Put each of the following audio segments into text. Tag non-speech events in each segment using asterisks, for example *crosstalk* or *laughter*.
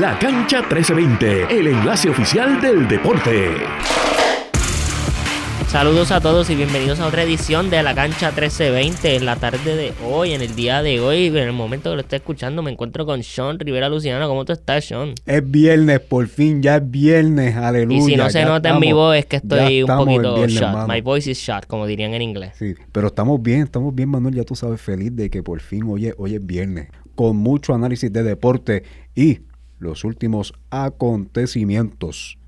La Cancha 1320, el enlace oficial del deporte. Saludos a todos y bienvenidos a otra edición de La Cancha 1320 en la tarde de hoy, en el día de hoy, en el momento que lo esté escuchando me encuentro con Sean Rivera Luciano. ¿Cómo tú estás, Sean? Es viernes, por fin, ya es viernes, aleluya. Y si no se nota en mi voz es que estoy un poquito viernes, shot. mano. My voice is shot, como dirían en inglés. Sí, pero estamos bien, estamos bien, Manuel, ya tú sabes, feliz de que por fin hoy es, hoy es viernes, con mucho análisis de deporte y los últimos acontecimientos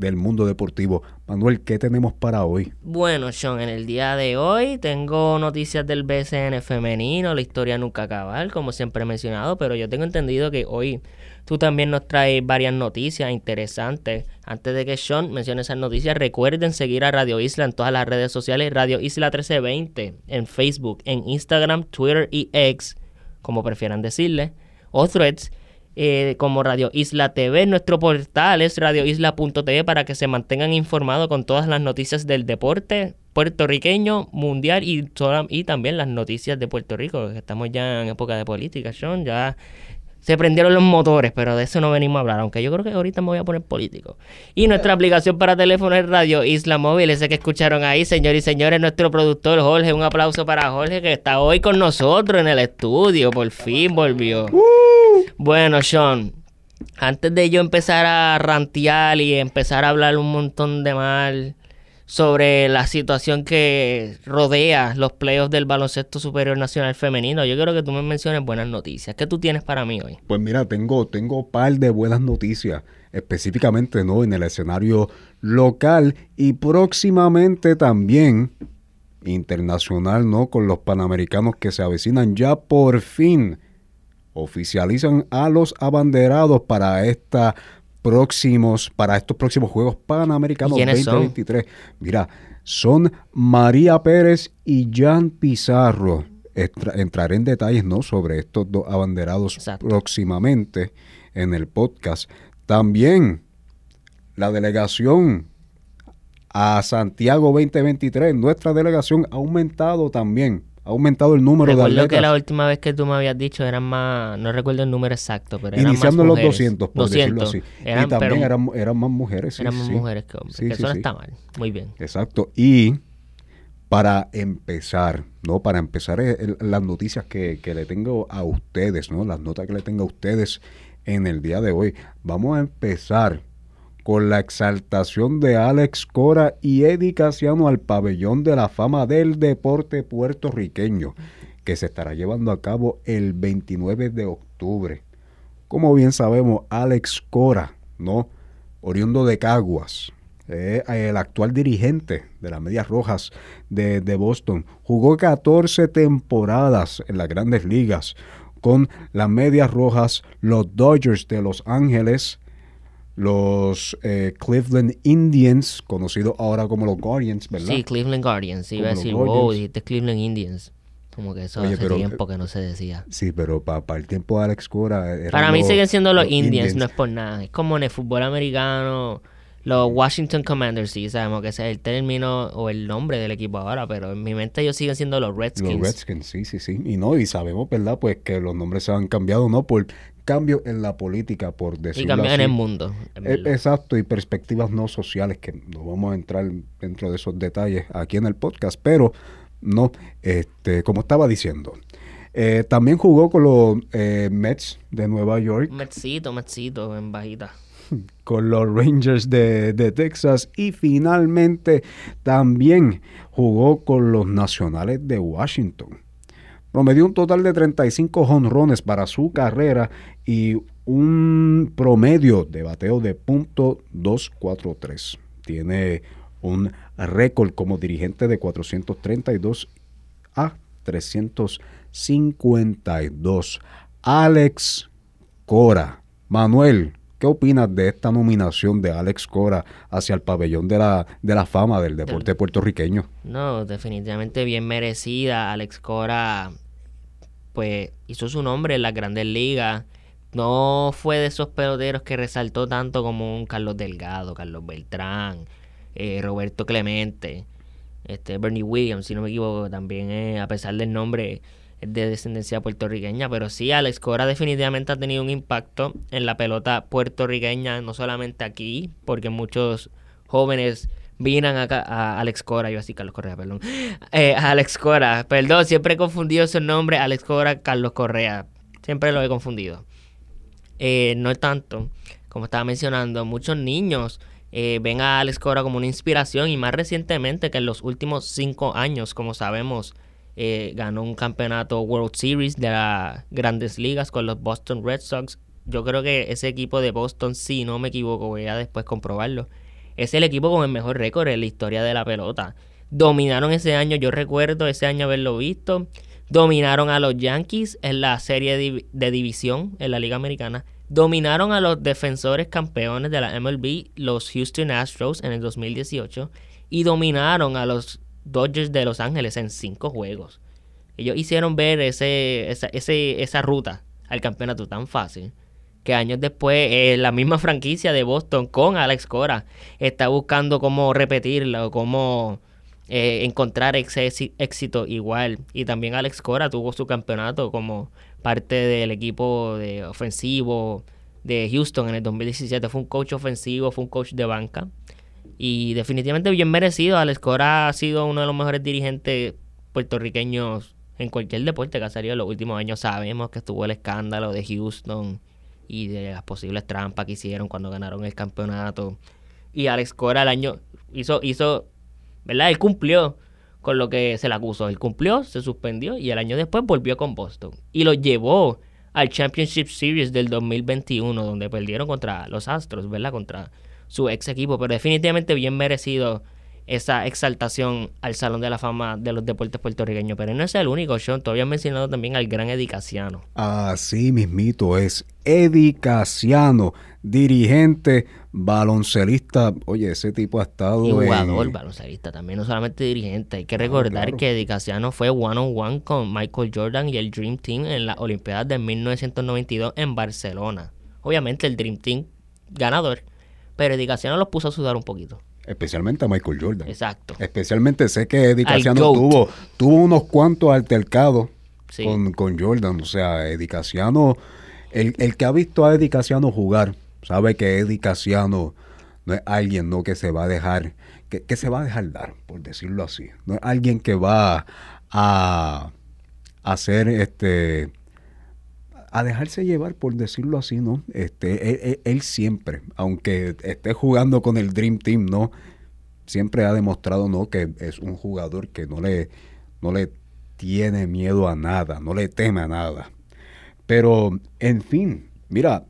del mundo deportivo. Manuel, ¿qué tenemos para hoy? Bueno, Sean, en el día de hoy tengo noticias del BCN femenino, la historia nunca acabar, como siempre he mencionado, pero yo tengo entendido que hoy tú también nos traes varias noticias interesantes. Antes de que Sean mencione esas noticias, recuerden seguir a Radio Isla en todas las redes sociales, Radio Isla 1320, en Facebook, en Instagram, Twitter y X, como prefieran decirle, o Threads eh, como Radio Isla TV. Nuestro portal es radioisla.tv para que se mantengan informados con todas las noticias del deporte puertorriqueño, mundial y, y también las noticias de Puerto Rico, estamos ya en época de política, Sean, ya se prendieron los motores, pero de eso no venimos a hablar, aunque yo creo que ahorita me voy a poner político. Y nuestra aplicación para teléfono es Radio Isla Móvil, ese que escucharon ahí, señores y señores, nuestro productor Jorge, un aplauso para Jorge que está hoy con nosotros en el estudio, por fin volvió. Bueno, Sean, antes de yo empezar a rantear y empezar a hablar un montón de mal sobre la situación que rodea los playoffs del baloncesto superior nacional femenino, yo quiero que tú me menciones buenas noticias. ¿Qué tú tienes para mí hoy? Pues mira, tengo, tengo par de buenas noticias, específicamente no en el escenario local y próximamente también internacional, ¿no? Con los panamericanos que se avecinan ya por fin oficializan a los abanderados para esta próximos para estos próximos Juegos Panamericanos ¿Y quiénes son? 2023. Mira, son María Pérez y Jan Pizarro. Estra- entraré en detalles ¿no? sobre estos dos abanderados Exacto. próximamente en el podcast. También la delegación a Santiago 2023, nuestra delegación ha aumentado también, ha aumentado el número de Recuerdo atletas. que la última vez que tú me habías dicho eran más, no recuerdo el número exacto, pero eran Iniciando más los mujeres. 200, por decirlo así. Eran, y también pero eran, eran más mujeres. sí, eran más sí. mujeres que hombres, Sí, que eso no está mal. Muy bien. Exacto. Y para empezar, ¿no? Para empezar eh, el- las noticias que, que le tengo a ustedes, ¿no? Las notas que le tengo a ustedes en el día de hoy. Vamos a empezar con la exaltación de Alex Cora y Eddie Casiano al pabellón de la fama del deporte puertorriqueño, que se estará llevando a cabo el 29 de octubre. Como bien sabemos, Alex Cora, ¿no? Oriundo de Caguas, eh, el actual dirigente de las Medias Rojas de, Boston, jugó 14 temporadas en las grandes ligas con las Medias Rojas, los Dodgers de Los Ángeles, los eh, Cleveland Indians, conocidos ahora como los Guardians, ¿verdad? Sí, Cleveland Guardians. Iba a decir, wow, dijiste Cleveland Indians. Como que eso Oye, hace pero, tiempo que no se decía. Sí, pero para el tiempo de Alex Cora... Para mí siguen siendo los, los Indians, no es por nada. Es como en el fútbol americano, los Washington Commanders, sí, sabemos que ese es el término o el nombre del equipo ahora, pero en mi mente ellos siguen siendo los Redskins. Los Redskins, sí, sí, sí. Y no, y sabemos, ¿verdad? Pues que los nombres se han cambiado, ¿no? Por cambio en la política, por y decirlo cambian en así. el mundo. en verdad. Exacto, y perspectivas no sociales, que no vamos a entrar dentro de esos detalles aquí en el podcast, pero no, este, como estaba diciendo. Eh, también jugó con los eh, Mets de Nueva York, Metsito, Metsito, en bajita. *laughs* con los Rangers de, de Texas y finalmente también jugó con los Nacionales de Washington. Promedió un total de 35 jonrones para su carrera y un promedio de bateo de .243. Tiene un récord como dirigente de 432 a 352. Alex Cora. Manuel, ¿qué opinas de esta nominación de Alex Cora hacia el pabellón de la, de la fama del deporte puertorriqueño? No, definitivamente bien merecida. Alex Cora, pues, hizo su nombre en las grandes ligas. No fue de esos peloteros que resaltó tanto como un Carlos Delgado, Carlos Beltrán, eh, Roberto Clemente, este Bernie Williams, si no me equivoco, también a pesar del nombre es de descendencia puertorriqueña, pero sí, Alex Cora definitivamente ha tenido un impacto en la pelota puertorriqueña, no solamente aquí, porque muchos jóvenes vienen acá a Alex Cora, yo así Carlos Correa, perdón, eh, a Alex Cora, perdón, siempre he confundido su nombre, Alex Cora, Carlos Correa, siempre lo he confundido. Eh, no tanto, como estaba mencionando, muchos niños eh, ven a Alex Cora como una inspiración y más recientemente que en los últimos cinco años, como sabemos, eh, ganó un campeonato World Series de las grandes ligas con los Boston Red Sox. Yo creo que ese equipo de Boston, si no me equivoco, voy a después comprobarlo. Es el equipo con el mejor récord en la historia de la pelota. Dominaron ese año, yo recuerdo ese año haberlo visto. Dominaron a los Yankees en la serie de división en la Liga Americana Dominaron a los defensores campeones de la MLB, los Houston Astros, en el 2018. Y dominaron a los Dodgers de Los Ángeles en cinco juegos. Ellos hicieron ver ese, esa, esa ruta al campeonato tan fácil que años después eh, la misma franquicia de Boston con Alex Cora está buscando cómo repetirla o cómo eh, encontrar ese éxito igual. Y también Alex Cora tuvo su campeonato como parte del equipo de ofensivo de Houston en el 2017. Fue un coach ofensivo, fue un coach de banca. Y definitivamente bien merecido. Alex Cora ha sido uno de los mejores dirigentes puertorriqueños en cualquier deporte que ha salido en los últimos años. Sabemos que estuvo el escándalo de Houston y de las posibles trampas que hicieron cuando ganaron el campeonato. Y Alex Cora el año hizo, hizo, ¿verdad? Él cumplió con lo que se le acusó. Él cumplió, se suspendió y el año después volvió con Boston. Y lo llevó al Championship Series del 2021, donde perdieron contra los Astros, ¿verdad? Contra su ex equipo, pero definitivamente bien merecido esa exaltación al Salón de la Fama de los Deportes Puertorriqueños. Pero no es el único, Sean. Todavía mencionado también al gran Eddie Casiano. Así mismito es. Eddie Casiano, dirigente, baloncelista. Oye, ese tipo ha estado. Y jugador, baloncelista también, no solamente dirigente. Hay que recordar que Eddie Casiano fue one on one con Michael Jordan y el Dream Team en las Olimpiadas de 1992 en Barcelona. Obviamente el Dream Team ganador, pero Eddie Casiano los puso a sudar un poquito. Especialmente a Michael Jordan. Exacto. Especialmente sé que Eddie Casiano tuvo, tuvo unos cuantos altercados con, con, Jordan. O sea, Eddie Casiano, el, el, que ha visto a Eddie Casiano jugar, sabe que Eddie Casiano no es alguien no que se va a dejar, que, que se va a dejar dar, por decirlo así. No es alguien que va a, hacer este a dejarse llevar, por decirlo así, ¿no? Este, él, siempre, aunque esté jugando con el Dream Team, ¿no? Siempre ha demostrado, ¿no? Que es un jugador que no le, no le tiene miedo a nada, no le teme a nada. Pero, en fin, mira,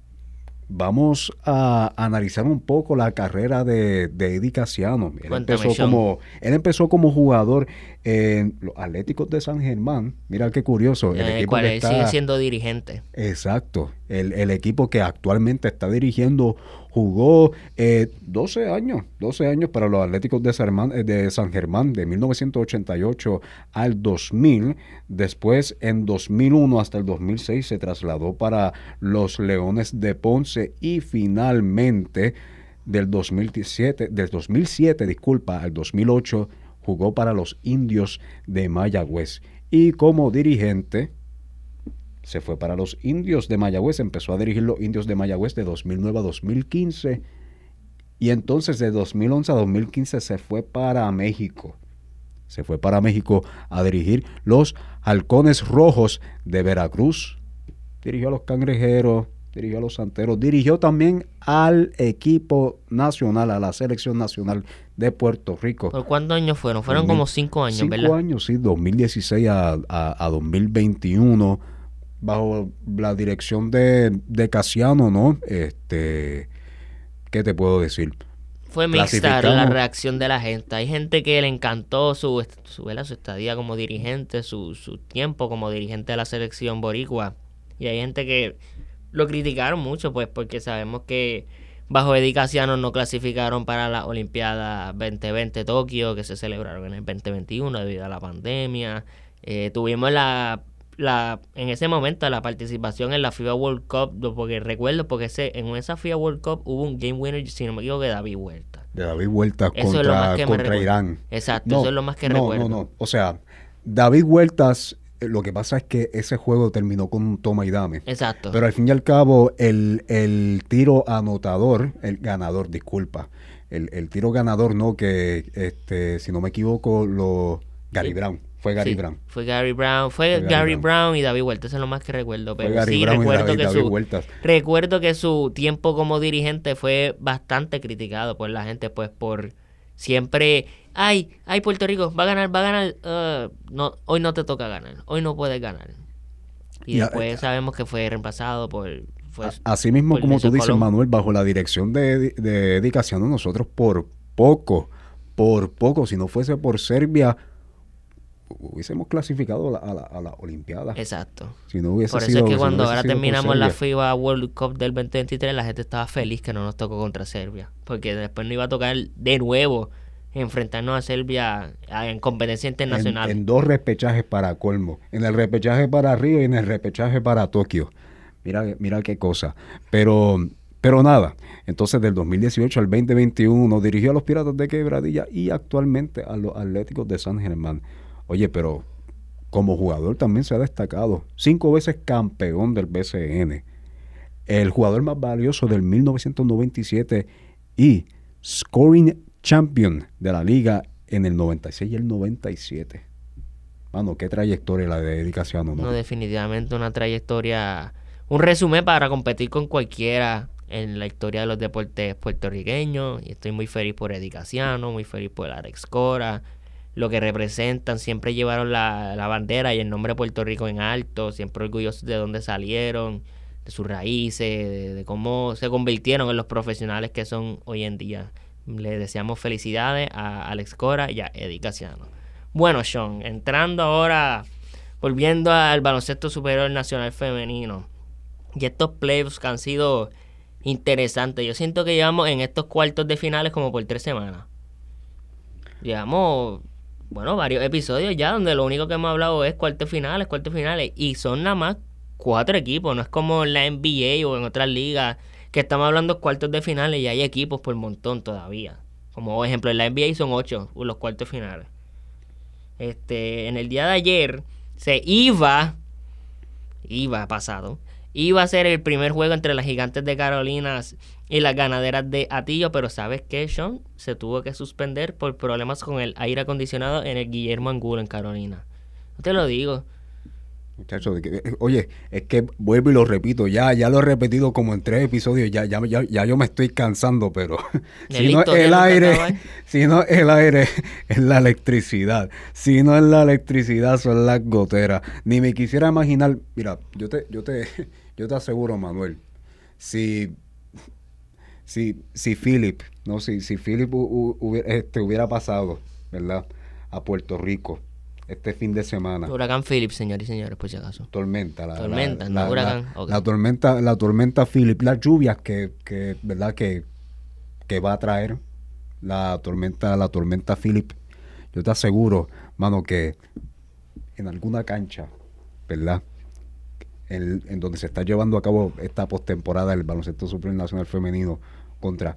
vamos a analizar un poco la carrera de, de Eddie Casiano. Él empezó, como, él empezó como jugador en los Atléticos de San Germán. Mira qué curioso. El, equipo que sigue siendo dirigente. Exacto. El, el, equipo que actualmente está dirigiendo jugó eh, 12 años, 12 años para los Atléticos de San, eh, de San Germán de 1988 al 2000. Después, en 2001 hasta el 2006, se trasladó para los Leones de Ponce y finalmente del 2007, del 2007, disculpa, al 2008 jugó para los Indios de Mayagüez y como dirigente se fue para los Indios de Mayagüez, empezó a dirigir los Indios de Mayagüez de 2009 a 2015 y entonces de 2011 a 2015 se fue para México. Se fue para México a dirigir los Halcones Rojos de Veracruz. Dirigió a los Cangrejeros, dirigió a los Santeros, dirigió también al equipo nacional, a la selección nacional de Puerto Rico. ¿Por cuántos años fueron? Fueron como cinco años, cinco ¿verdad? años, sí, 2016 a, a, a 2021 bajo la dirección de, de Casiano, ¿no? Este, ¿qué te puedo decir? Fue mixta la reacción de la gente. Hay gente que le encantó su, su, su estadía como dirigente, su, su tiempo como dirigente de la selección boricua. Y hay gente que lo criticaron mucho, pues, porque sabemos que bajo Eddie Casiano no clasificaron para la Olimpiada 2020 Tokio, que se celebraron en el 2021 debido a la pandemia. Eh, tuvimos la la, en ese momento la participación en la FIBA World Cup, porque recuerdo, porque ese, en esa FIBA World Cup hubo un game winner, si no me equivoco, de David Huerta. De David Huerta contra, contra Irán. Exacto, eso es lo más que no, recuerdo. No, no, o sea, David Huertas eh, lo que pasa es que ese juego terminó con un toma y dame. Exacto. Pero al fin y al cabo, el, el tiro anotador, el ganador, disculpa, el, el tiro ganador, no, que este, si no me equivoco, lo Gary. Brown, fue Gary Sí, Brown. Fue Gary Brown. Fue, Fue Gary Gary Brown. Brown. y David Huerta. Eso es lo más que recuerdo. Fue Pero Gary sí, Brown y recuerdo David- que David su... Huertas. Recuerdo que su tiempo como dirigente fue bastante criticado por la gente, pues por siempre, ay, ay, Puerto Rico, va a ganar, va a ganar, uh, no, hoy no te toca ganar, hoy no puedes ganar. Y Y a- después sabemos que fue reemplazado por... Fue, A- Así mismo por como tú dices, Colón. Manuel, bajo la dirección de, de Eddie Casiano, nosotros por poco, por poco, si no fuese por Serbia, hubiésemos clasificado a la, a la, a la Olimpiada. Exacto. Si no hubiese Por eso sido- es que si no cuando ahora terminamos la. FIBA World Cup del 2023, la gente estaba feliz que no nos tocó contra Serbia. Porque después no iba a tocar de nuevo enfrentarnos a Serbia en competencia internacional. En, en dos repechajes para colmo. En el repechaje para Río y en el repechaje para Tokio. Mira, mira qué cosa. Pero, pero nada. Entonces, del 2018 al 2021 dirigió a los Piratas de Quebradilla y actualmente a los Atléticos de San Germán. Oye, pero como jugador también se ha destacado. Cinco veces campeón del BCN. El jugador más valioso del 1997 y scoring champion de la liga en el 96 y el 97. Mano, qué trayectoria la de Eddie Casiano, ¿no? No, definitivamente una trayectoria, un resumen para competir con cualquiera en la historia de los deportes puertorriqueños. Y estoy muy feliz por Eddie Casiano, muy feliz por Alex Cora, lo que representan. Siempre llevaron la, la bandera y el nombre de Puerto Rico en alto, siempre orgullosos de dónde salieron, de sus raíces, de, cómo se convirtieron en los profesionales que son hoy en día. Le deseamos felicidades a Alex Cora y a Eddie Casiano. Bueno, Sean, entrando ahora, volviendo al baloncesto superior nacional femenino. Y estos playoffs que han sido interesantes. Yo siento que llevamos en estos cuartos de finales como por tres semanas. Llevamos, bueno, varios episodios ya donde lo único que hemos hablado es cuartos finales, cuartos finales. Y son nada más cuatro equipos. No es como en la NBA o en otras ligas que estamos hablando cuartos de finales y hay equipos por montón todavía. Como por ejemplo en la NBA son ocho los cuartos finales. Este, en el día de ayer se iba, iba pasado, iba a ser el primer juego entre las gigantes de Carolinas y las ganaderas de Atillo, pero ¿sabes qué, Sean? Se tuvo que suspender por problemas con el aire acondicionado en el Guillermo Angulo en Carolina. No te lo digo. Muchacho, de que- eh, oye, es que vuelvo y lo repito, ya, ya lo he repetido como en tres episodios, ya, ya, ya, ya yo me estoy cansando, pero *laughs* *laughs* si no el aire, si no es el aire, es la electricidad. Si no es la electricidad, son las goteras. Ni me quisiera imaginar, mira, yo te, yo te, *laughs* yo te aseguro, Manuel, si, si, si Philip, no, si, si Philip hu- hu- hubiera, este, hubiera pasado, ¿verdad? A Puerto Rico este fin de semana Huracán Phillips, señores y señores, por si acaso. tormenta la Tormenta, la, no la- huracán. la- Ok. la tormenta la tormenta Philip las lluvias que, que verdad que, que va a traer la tormenta la tormenta Philip yo te aseguro mano que en alguna cancha verdad en, en donde se está llevando a cabo esta postemporada del baloncesto superior nacional femenino contra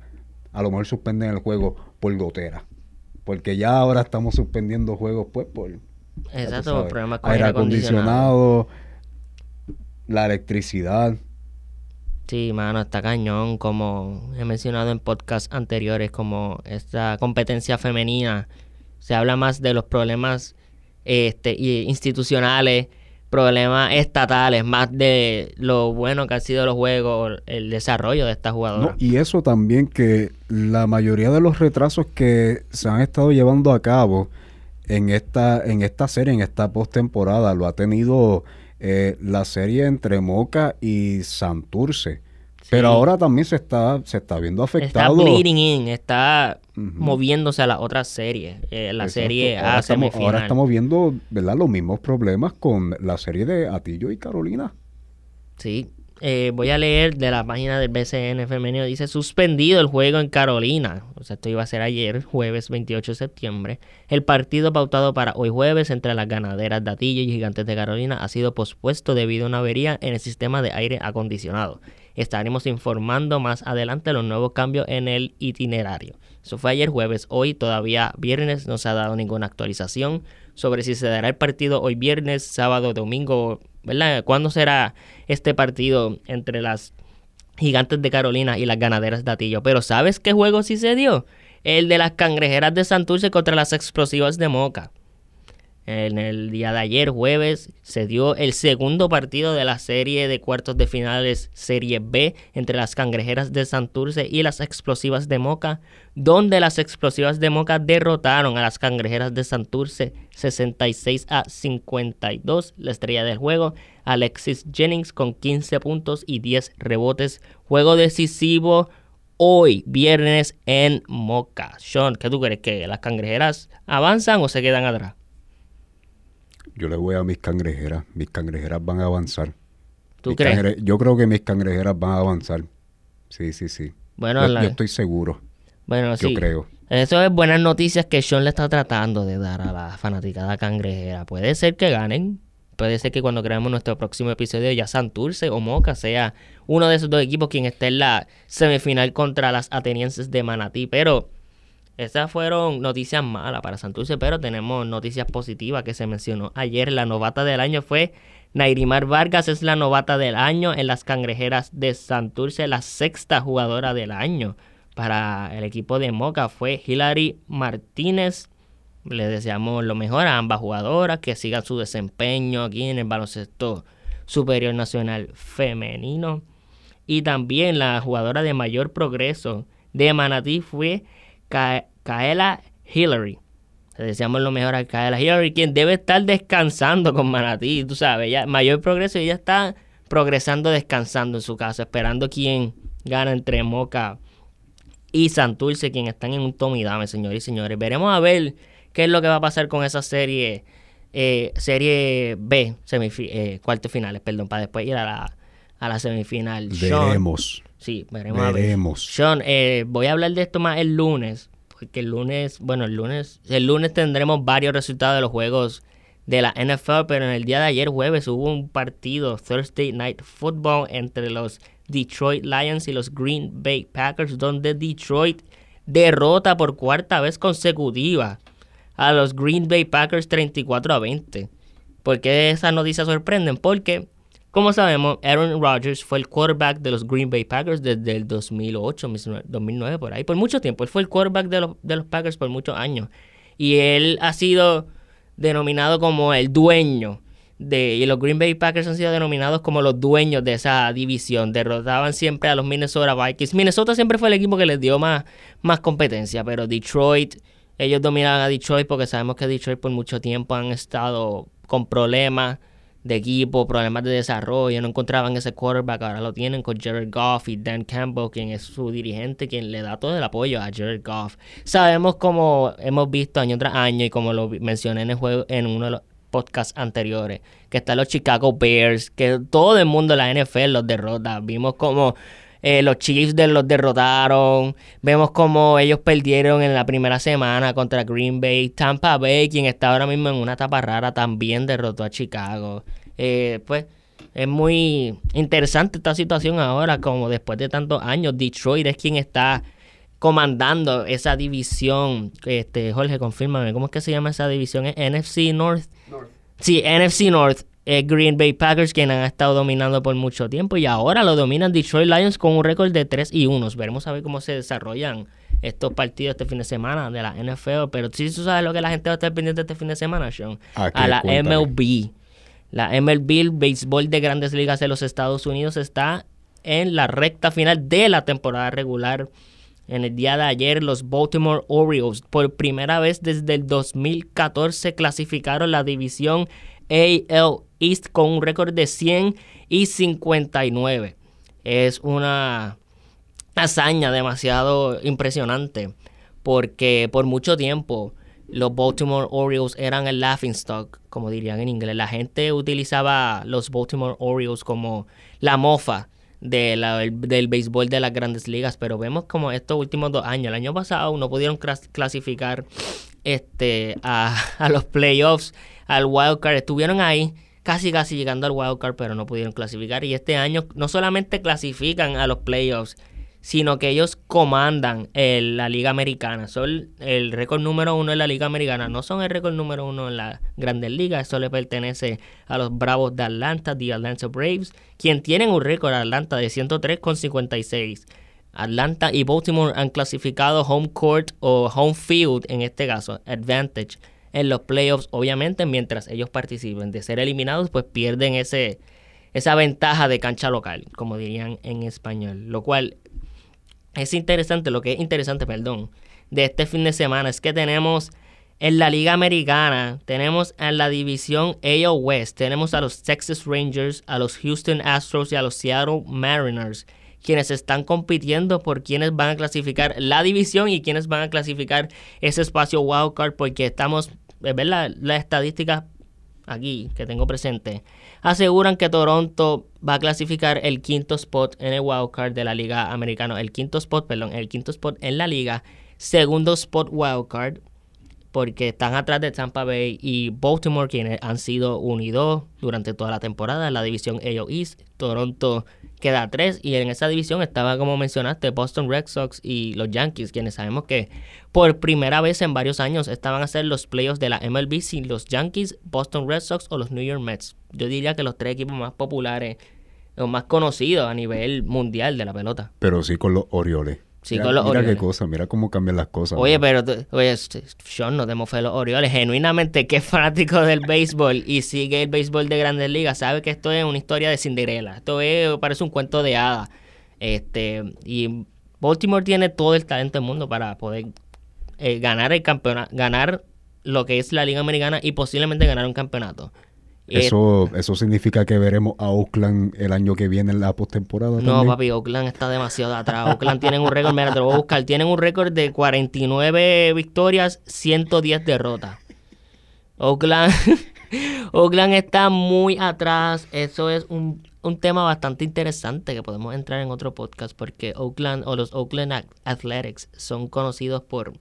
a lo mejor suspenden el juego por gotera porque ya ahora estamos suspendiendo juegos pues por Exacto, sabes, problemas con aire acondicionado. acondicionado, la electricidad. Sí, mano, está cañón, como he mencionado en podcasts anteriores, como esta competencia femenina, se habla más de los problemas este, institucionales, problemas estatales, más de lo bueno que han sido los juegos, el desarrollo de esta jugadora. Y eso también que la mayoría de los retrasos que se han estado llevando a cabo en esta, en esta serie, en esta postemporada, lo ha tenido eh, la serie entre Moca y Santurce. Pero ahora también se está, se está viendo está afectado. bleeding in, está moviéndose a la otra serie, eh, la Exacto. serie ahora A estamos, semifinal. ahora estamos viendo ¿verdad? los mismos problemas con la serie de Atillo y Carolina. Sí, eh, voy a leer de la página del BCN femenino. Dice suspendido el juego en Carolina. O sea, esto iba a ser ayer, jueves 28 de septiembre. El partido pautado para hoy jueves entre las ganaderas de Atillo y Gigantes de Carolina ha sido pospuesto debido a una avería en el sistema de aire acondicionado. Estaremos informando más adelante los nuevos cambios en el itinerario. Eso fue ayer jueves. Hoy todavía viernes no se ha dado ninguna actualización sobre si se dará el partido hoy viernes, sábado, domingo, ¿verdad? ¿Cuándo será este partido entre las gigantes de Carolina y las ganaderas de Atillo? Pero ¿sabes qué juego sí se dio? El de las cangrejeras de Santurce contra las explosivas de Moca. En el día de ayer, jueves, se dio el segundo partido de la serie de cuartos de finales Serie B entre las cangrejeras de Santurce y las explosivas de Moca, donde las explosivas de Moca derrotaron a las cangrejeras de Santurce 66 a 52. La estrella del juego, Alexis Jennings con 15 puntos y 10 rebotes. Juego decisivo hoy, viernes, en Moca. Sean, ¿qué tú crees? ¿Que las cangrejeras avanzan o se quedan atrás? Yo le voy a mis cangrejeras. Mis cangrejeras van a avanzar. ¿Tú Mis crees? Yo creo que mis cangrejeras van a avanzar. Sí, sí, sí. Bueno, yo, la- yo estoy seguro. Bueno, Yo sí. creo. Eso es buenas noticias que Sean le está tratando de dar a la fanaticada cangrejera. Puede ser que ganen. Puede ser que cuando creemos nuestro próximo episodio ya Santurce o Moca sea uno de esos dos equipos quien esté en la semifinal contra las atenienses de Manatí. Pero esas fueron noticias malas para Santurce, pero tenemos noticias positivas que se mencionó ayer. La novata del año fue Nairimar Vargas, es la novata del año en las cangrejeras de Santurce, la sexta jugadora del año para el equipo de Moca fue Hilary Martínez. Le deseamos lo mejor a ambas jugadoras, que sigan su desempeño aquí en el baloncesto superior nacional femenino. Y también la jugadora de mayor progreso de Manatí fue Ka- Kaela Hillary. Le deseamos lo mejor a Kaela Hillary, quien debe estar descansando con Manatí. Tú sabes, mayor progreso ella está progresando descansando en su casa, esperando quien gana entre Moca y Santurce, quien están en un tomidame, señores y señores. Veremos a ver qué es lo que va a pasar con esa serie, eh, serie B, eh, cuartos finales, perdón, para después ir a la, semifinal. Veremos. Sí, veremos. a ver. Veremos. Sean, eh, voy a hablar de esto más el lunes, porque el lunes, bueno, el lunes, el lunes tendremos varios resultados de los juegos de la NFL, pero en el día de ayer jueves hubo un partido Thursday Night Football entre los Detroit Lions y los Green Bay Packers, donde Detroit derrota por cuarta vez consecutiva a los Green Bay Packers 34 a 20. ¿Por qué esas noticias sorprenden? Porque, como sabemos, Aaron Rodgers fue el quarterback de los Green Bay Packers desde el 2008, 2009, por ahí, por mucho tiempo. Él fue el quarterback de los, de los Packers por muchos años. Y él ha sido denominado como el dueño de, y los Green Bay Packers han sido denominados como los dueños de esa división. Derrotaban siempre a los Minnesota Vikings. Minnesota siempre fue el equipo que les dio más, más competencia, pero Detroit, ellos dominaban a Detroit porque sabemos que Detroit por mucho tiempo han estado con problemas de equipo, problemas de desarrollo, no encontraban ese quarterback, ahora lo tienen con Jared Goff y Dan Campbell, quien es su dirigente, quien le da todo el apoyo a Jared Goff. Sabemos como hemos visto año tras año y como lo mencioné en el juego en uno de los podcasts anteriores, que están los Chicago Bears, que todo el mundo de la NFL los derrota. Vimos como eh, los Chiefs de los derrotaron. Vemos como ellos perdieron en la primera semana contra Green Bay. Tampa Bay, quien está ahora mismo en una etapa rara, también derrotó a Chicago. Eh, pues es muy interesante esta situación ahora, como después de tantos años, Detroit es quien está comandando esa división. Este, Jorge, confírmame, ¿cómo es que se llama esa división? ¿Es NFC North? Sí, NFC North. Eh, Green Bay Packers, quien han estado dominando por mucho tiempo, y ahora lo dominan Detroit Lions con un récord de 3 y 1. Veremos a ver cómo se desarrollan estos partidos este fin de semana de la NFL. Pero sí, tú sabes lo que la gente va a estar pendiente este fin de semana, Sean. ¿A la Cuéntame. MLB. La MLB, el béisbol de grandes ligas de los Estados Unidos, está en la recta final de la temporada regular. En el día de ayer, los Baltimore Orioles, por primera vez desde el 2014, clasificaron la división AL Con un récord de 100 y 59. Es una hazaña demasiado impresionante porque por mucho tiempo los Baltimore Orioles eran el laughing stock, como dirían en inglés. La gente utilizaba los Baltimore Orioles como la mofa del, del béisbol de las grandes ligas, pero vemos como estos últimos dos años, el año pasado no pudieron clas- clasificar este, a, a los playoffs, al wildcard, estuvieron ahí casi casi llegando al wild card, pero no pudieron clasificar. Y este año no solamente clasifican a los playoffs, sino que ellos comandan la Liga Americana. Son el récord número uno en la Liga Americana. No son el récord número uno en la Grandes Ligas. Eso le pertenece a los Bravos de Atlanta, The Atlanta Braves, quien tienen un récord Atlanta de 103 con 56. Atlanta y Baltimore han clasificado home court o home field, en este caso, advantage en los playoffs, obviamente, mientras ellos participen. De ser eliminados, pues pierden ese, esa ventaja de cancha local, como dirían en español. Lo cual es interesante, lo que es interesante, perdón, de este fin de semana es que tenemos en la Liga Americana, tenemos en la división AL West, tenemos a los Texas Rangers, a los Houston Astros y a los Seattle Mariners quienes están compitiendo por quienes van a clasificar la división y quienes van a clasificar ese espacio wildcard porque estamos ver las estadísticas aquí que tengo presente, aseguran que Toronto va a clasificar el quinto spot en el wildcard de la Liga Americana, el quinto spot, perdón, el quinto spot en la liga, segundo spot wildcard, porque están atrás de Tampa Bay y Baltimore, quienes han sido unidos durante toda la temporada en la división AO East. Toronto queda tres y en esa división estaba, como mencionaste, Boston Red Sox y los Yankees, quienes sabemos que por primera vez en varios años estaban a hacer los playoffs de la MLB sin los Yankees, Boston Red Sox o los New York Mets. Yo diría que los tres equipos más populares o más conocidos a nivel mundial de la pelota. Pero sí con los Orioles. Mira, qué cosa, mira cómo cambian las cosas. Oye, pero, tú- oye, este, Sean, no te mofes los Orioles. Genuinamente, que es *laughs* fanático del béisbol y sigue el béisbol de Grandes Ligas, sabe que esto es una historia de Cinderella. Esto es, parece un cuento de hadas. Este, y Baltimore tiene todo el talento del mundo para poder eh, ganar el campeonato, ganar lo que es la Liga Americana y posiblemente ganar un campeonato. Eh, Eso, eso significa que veremos a Oakland el año que viene en la postemporada. No, también? papi, Oakland está demasiado atrás. Oakland tienen un récord, mira, te lo voy a buscar. Tienen un récord de 49 victorias, 110 derrotas. Oakland, *laughs* Oakland está muy atrás. Eso es un, un tema bastante interesante que podemos entrar en otro podcast porque Oakland o los Oakland Ath- Athletics son conocidos por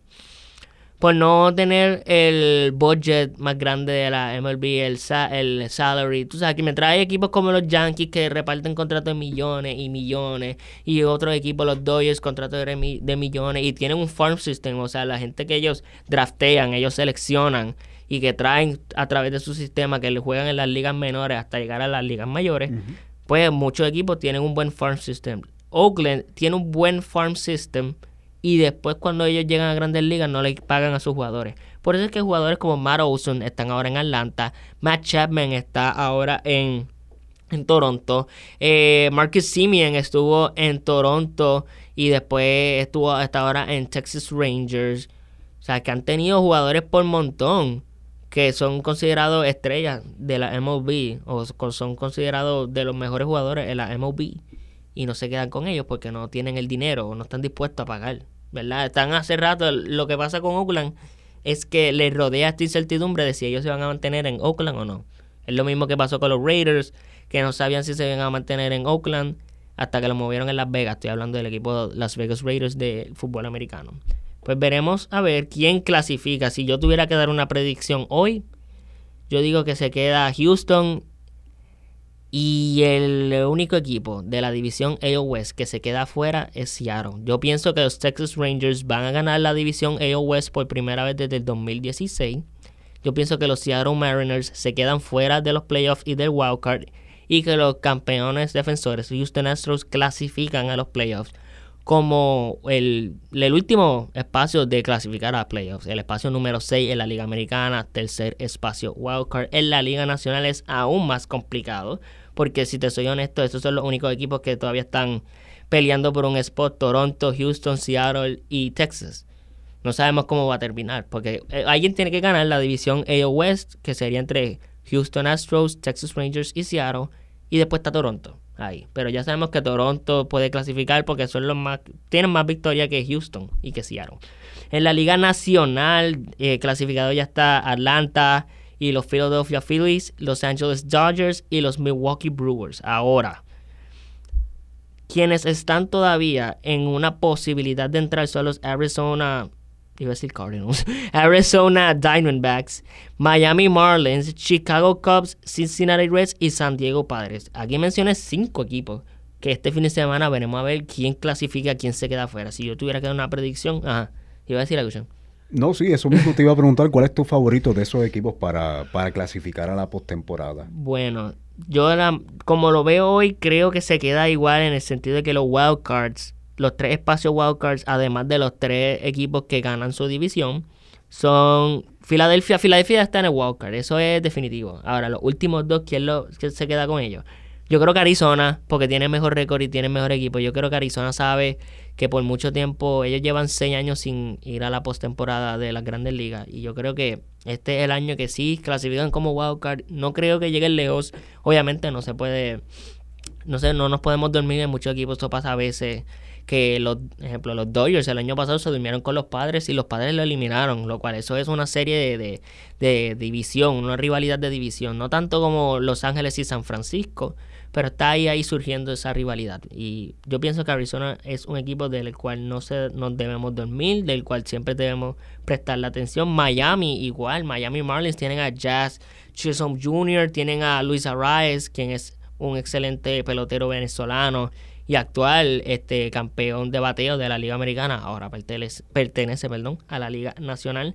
por no tener el budget más grande de la MLB, el, sa- el salary. Tú sabes que me trae equipos como los Yankees que reparten contratos de millones y millones, y otros equipos, los Dodgers, contratos de, mi- de millones, y tienen un farm system, o sea, la gente que ellos draftean, ellos seleccionan y que traen a través de su sistema, que le juegan en las ligas menores hasta llegar a las ligas mayores, pues muchos equipos tienen un buen farm system. Oakland tiene un buen farm system y después cuando ellos llegan a grandes ligas no le pagan a sus jugadores. Por eso es que jugadores como Matt Olson están ahora en Atlanta, Matt Chapman está ahora en, en Toronto, eh, Marcus Simeon estuvo en Toronto y después estuvo hasta ahora en Texas Rangers. O sea, que han tenido jugadores por montón que son considerados estrellas de la MLB o son considerados de los mejores jugadores en la MLB y no se quedan con ellos porque no tienen el dinero o no están dispuestos a pagar, ¿verdad? Están hace rato, lo que pasa con Oakland es que les rodea esta incertidumbre de si ellos se van a mantener en Oakland o no. Es lo mismo que pasó con los Raiders, que no sabían si se iban a mantener en Oakland hasta que lo movieron en Las Vegas. Estoy hablando del equipo Las Vegas Raiders de fútbol americano. Pues veremos a ver quién clasifica. Si yo tuviera que dar una predicción hoy, yo digo que se queda Houston y el único equipo de la división AL West que se queda afuera es Seattle. Yo pienso que los Texas Rangers van a ganar la división AL West por primera vez desde el 2016. Yo pienso que los Seattle Mariners se quedan fuera de los playoffs y del wildcard y que los campeones defensores Houston Astros clasifican a los playoffs como el, el último espacio de clasificar a playoffs, el espacio número 6 en la Liga Americana, tercer espacio wildcard. En la Liga Nacional es aún más complicado, porque si te soy honesto, esos son los únicos equipos que todavía están peleando por un spot, Toronto, Houston, Seattle y Texas. No sabemos cómo va a terminar, porque eh, alguien tiene que ganar la división AO West, que sería entre Houston Astros, Texas Rangers y Seattle, y después está Toronto ahí. Pero ya sabemos que Toronto puede clasificar porque son los más tienen más victorias que Houston y que Seattle. En la Liga Nacional, eh, clasificado ya está Atlanta y los Philadelphia Phillies, Los Angeles Dodgers y los Milwaukee Brewers. Ahora, quienes están todavía en una posibilidad de entrar son los Arizona iba a decir Cardinals, *laughs* Arizona Diamondbacks, Miami Marlins, Chicago Cubs, Cincinnati Reds y San Diego Padres. Aquí mencioné cinco equipos que este fin de semana veremos a ver quién clasifica, quién se queda afuera. Si yo tuviera que dar una predicción, ajá, iba a decir la cuestión. No, sí, eso mismo te iba a preguntar, ¿cuál es tu favorito de esos equipos para, para clasificar a la postemporada? Bueno, yo como lo veo hoy, creo que se queda igual en el sentido de que los wildcards, los tres espacios wildcards, además de los tres equipos que ganan su división, son Filadelfia. Filadelfia está en el wildcard, eso es definitivo. Ahora, los últimos dos, ¿quién, lo, quién se queda con ellos? Yo creo que Arizona, porque tiene mejor récord y tiene mejor equipo. Yo creo que Arizona sabe que por mucho tiempo, ellos llevan seis años sin ir a la postemporada de las grandes ligas. Y yo creo que este es el año que sí clasifican como wildcard. No creo que lleguen lejos. Obviamente no se puede, no sé, no nos podemos dormir en muchos equipos. Esto pasa a veces que los, ejemplo, los Dodgers el año pasado se durmieron con los padres y los padres lo eliminaron, lo cual eso es una serie de, de división, una rivalidad de división, no tanto como Los Ángeles y San Francisco, pero está ahí, ahí surgiendo esa rivalidad. Y yo pienso que Arizona es un equipo del cual no se, nos debemos dormir, del cual siempre debemos prestar la atención. Miami igual, Miami Marlins tienen a Jazz Chisholm Jr., tienen a Luis Arraez, quien es un excelente pelotero venezolano y actual este campeón de bateo de la Liga Americana, ahora pertenece, perdón, a la Liga Nacional.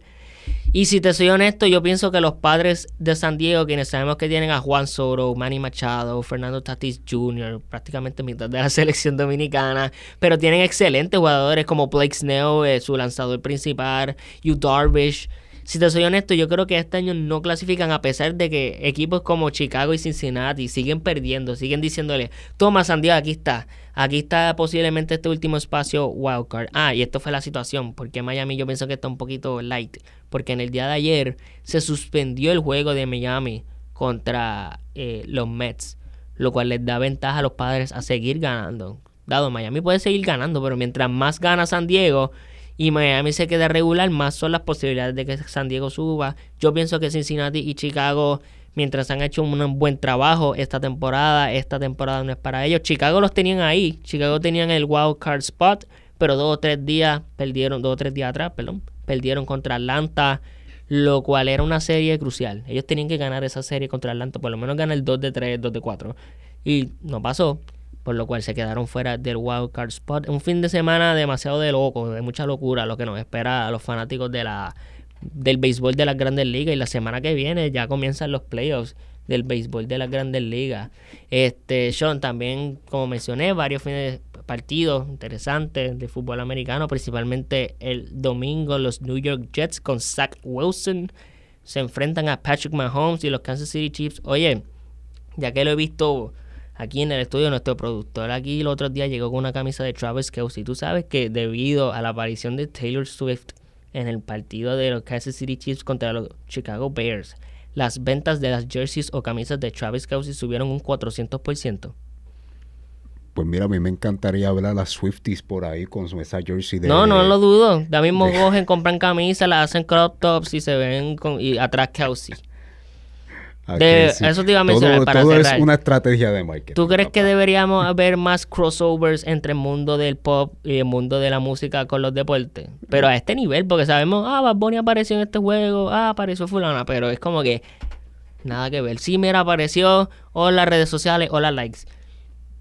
Y si te soy honesto, yo pienso que los padres de San Diego, quienes sabemos que tienen a Juan Soto, Manny Machado, Fernando Tatis Jr., prácticamente mitad de la *laughs* selección dominicana, pero tienen excelentes jugadores como Blake Snell, eh, su lanzador principal, Yu Darvish. Si te soy honesto, yo creo que este año no clasifican a pesar de que equipos como Chicago y Cincinnati siguen perdiendo, siguen diciéndole, toma San Diego, aquí está Aquí está posiblemente este último espacio wildcard. Ah, y esto fue la situación, porque Miami yo pienso que está un poquito light, porque en el día de ayer se suspendió el juego de Miami contra eh, los Mets, lo cual les da ventaja a los padres a seguir ganando. Dado, Miami puede seguir ganando, pero mientras más gana San Diego y Miami se queda regular, más son las posibilidades de que San Diego suba. Yo pienso que Cincinnati y Chicago mientras han hecho un buen trabajo esta temporada. Esta temporada no es para ellos. Chicago los tenían ahí. Chicago tenían el wild card spot, pero dos o tres días perdieron, dos o tres días atrás, perdón, perdieron contra Atlanta, lo cual era una serie crucial. Ellos tenían que ganar esa serie contra Atlanta, por lo menos ganar el 2 de 3, 2 de 4. Y no pasó, por lo cual se quedaron fuera del wild card spot. Un fin de semana demasiado de loco, de mucha locura, lo que nos espera a los fanáticos de la del béisbol de las grandes ligas y la semana que viene ya comienzan los playoffs del béisbol de las grandes ligas. Este, Sean, también, como mencioné, varios fines de partidos interesantes de fútbol americano, principalmente el domingo los New York Jets con Zach Wilson se enfrentan a Patrick Mahomes y los Kansas City Chiefs. Oye, ya que lo he visto aquí en el estudio, nuestro productor aquí el otro día llegó con una camisa de Travis Kelsey. Tú sabes que debido a la aparición de Taylor Swift en el partido de los Kansas City Chiefs contra los Chicago Bears, las ventas de las jerseys o camisas de Travis Kelsey subieron un 400%. Pues mira, a mí me encantaría ver a las Swifties por ahí con esa jersey de... No, no lo dudo. Ya mismo cogen, compran camisas, las hacen crop tops y se ven con, y atrás Kelsey. Eso te iba a mencionar para todo es una estrategia de marketing. ¿Tú crees que deberíamos haber más crossovers entre el mundo del pop y el mundo de la música con los deportes? Pero a este nivel, porque sabemos, ah, Bad Bunny apareció en este juego, ah, apareció fulana, pero es como que nada que ver. Sí, mira, apareció, o las redes sociales, o las likes.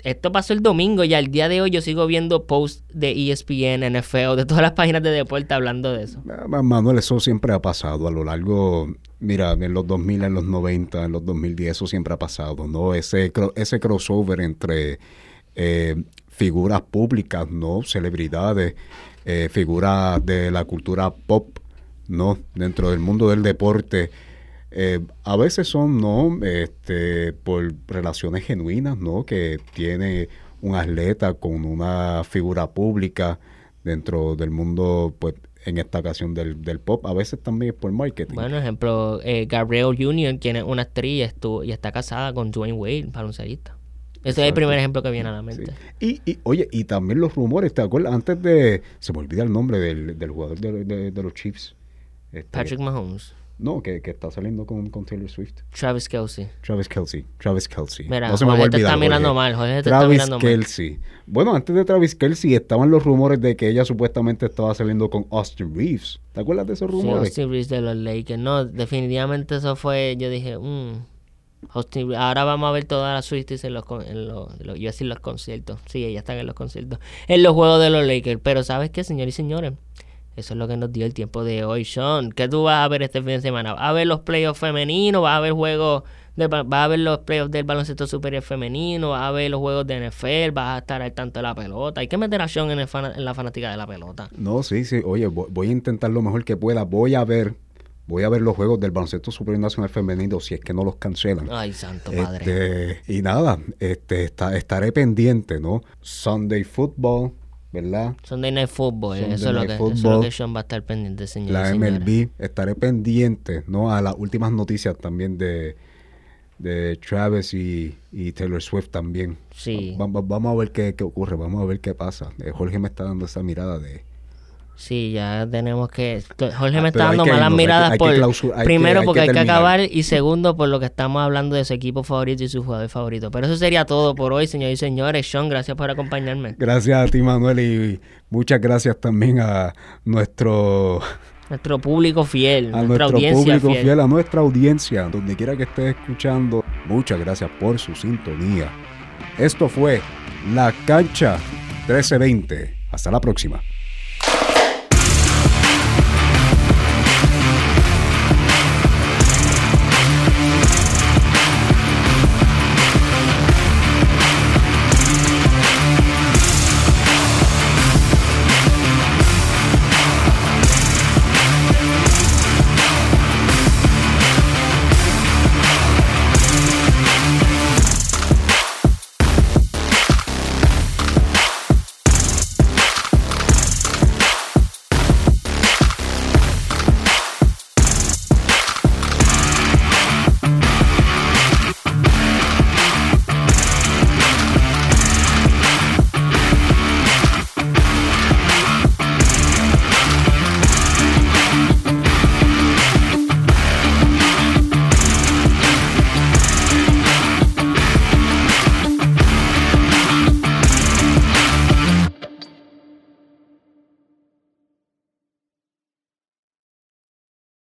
Esto pasó el domingo y al día de hoy yo sigo viendo posts de ESPN, NFL, de todas las páginas de deporte hablando de eso. Manuel, eso siempre ha pasado a lo largo, mira, en los 2000, en los 90, en los 2010, eso siempre ha pasado, ¿no? Ese, ese crossover entre eh, figuras públicas, ¿no? Celebridades, eh, figuras de la cultura pop, ¿no? Dentro del mundo del deporte eh, a veces son, ¿no? Este, por relaciones genuinas, ¿no? Que tiene un atleta con una figura pública dentro del mundo, pues, en esta ocasión del, del pop, a veces también por marketing. Bueno, ejemplo, eh, Gabriel Union, quien es una actriz y, está casada con Dwayne Wade, baloncelista. Ese es el primer ejemplo que viene a la mente. Y, y, oye, y también los rumores, ¿te acuerdas? Antes de... Se me olvida el nombre del, del jugador de, los Chiefs. Este, Patrick Mahomes. No, que, que está saliendo con, con Taylor Swift. Travis Kelsey. Travis Kelsey. Travis Kelsey. Mira, no se me va a Jorge te olvidar, está mirando Jorge. mal, Jorge te está Travis mirando mal. Kelsey. Bueno, antes de Travis Kelsey estaban los rumores de que ella supuestamente estaba saliendo con Austin Reeves. ¿Te acuerdas de esos Sí, rumores? Austin Reeves de los Lakers. No, definitivamente eso fue. Yo dije, mmm. Austin. Ahora vamos a ver todas las Swifties en los, en los, en los- a decir los conciertos. Sí, ellas están en los conciertos. En los juegos de los Lakers. Pero ¿sabes qué, señores y señores? Eso es lo que nos dio el tiempo de hoy, Sean. ¿Qué tú vas a ver este fin de semana? ¿Vas a ver los playoffs femeninos? ¿Vas a ver juegos de, vas a ver los playoffs del baloncesto superior femenino? ¿Vas a ver los juegos de NFL? ¿Vas a estar al tanto de la pelota? Hay que meter a Sean en, el fana- en la fanática de la pelota. No, sí, sí. Oye, vo- voy a intentar lo mejor que pueda. Voy a ver, voy a ver los juegos del baloncesto superior nacional femenino si es que no los cancelan. Ay, santo padre. Este, y nada, este, está- estaré pendiente, ¿no? Sunday Football, ¿verdad? Sunday Night Football, Sunday eso, es lo Night que, eso es Football. lo que Sean va a estar pendiente, señores. La. MLB, estaré pendiente, ¿no? A las últimas noticias también de, de Travis y, y Taylor Swift también. Sí. Va- va- vamos a ver qué, qué ocurre, vamos a ver qué pasa. Eh, Jorge me está dando esa mirada de... Sí, ya tenemos que. Jorge Ah, me pero está dando que malas irnos, hay que- miradas hay que por. hay que- primero, porque hay que acabar. Y segundo, por lo que estamos hablando de su equipo favorito y su jugador favorito. Pero eso sería todo por hoy, señores y señores. Sean, gracias por acompañarme. Gracias a ti, Manuel, y muchas gracias también a nuestro, Nuestro público fiel, a nuestra nuestro audiencia público fiel. fiel, a nuestra audiencia, donde quiera que estés escuchando. Muchas gracias por su sintonía. Esto fue La Cancha 1320. Hasta la próxima.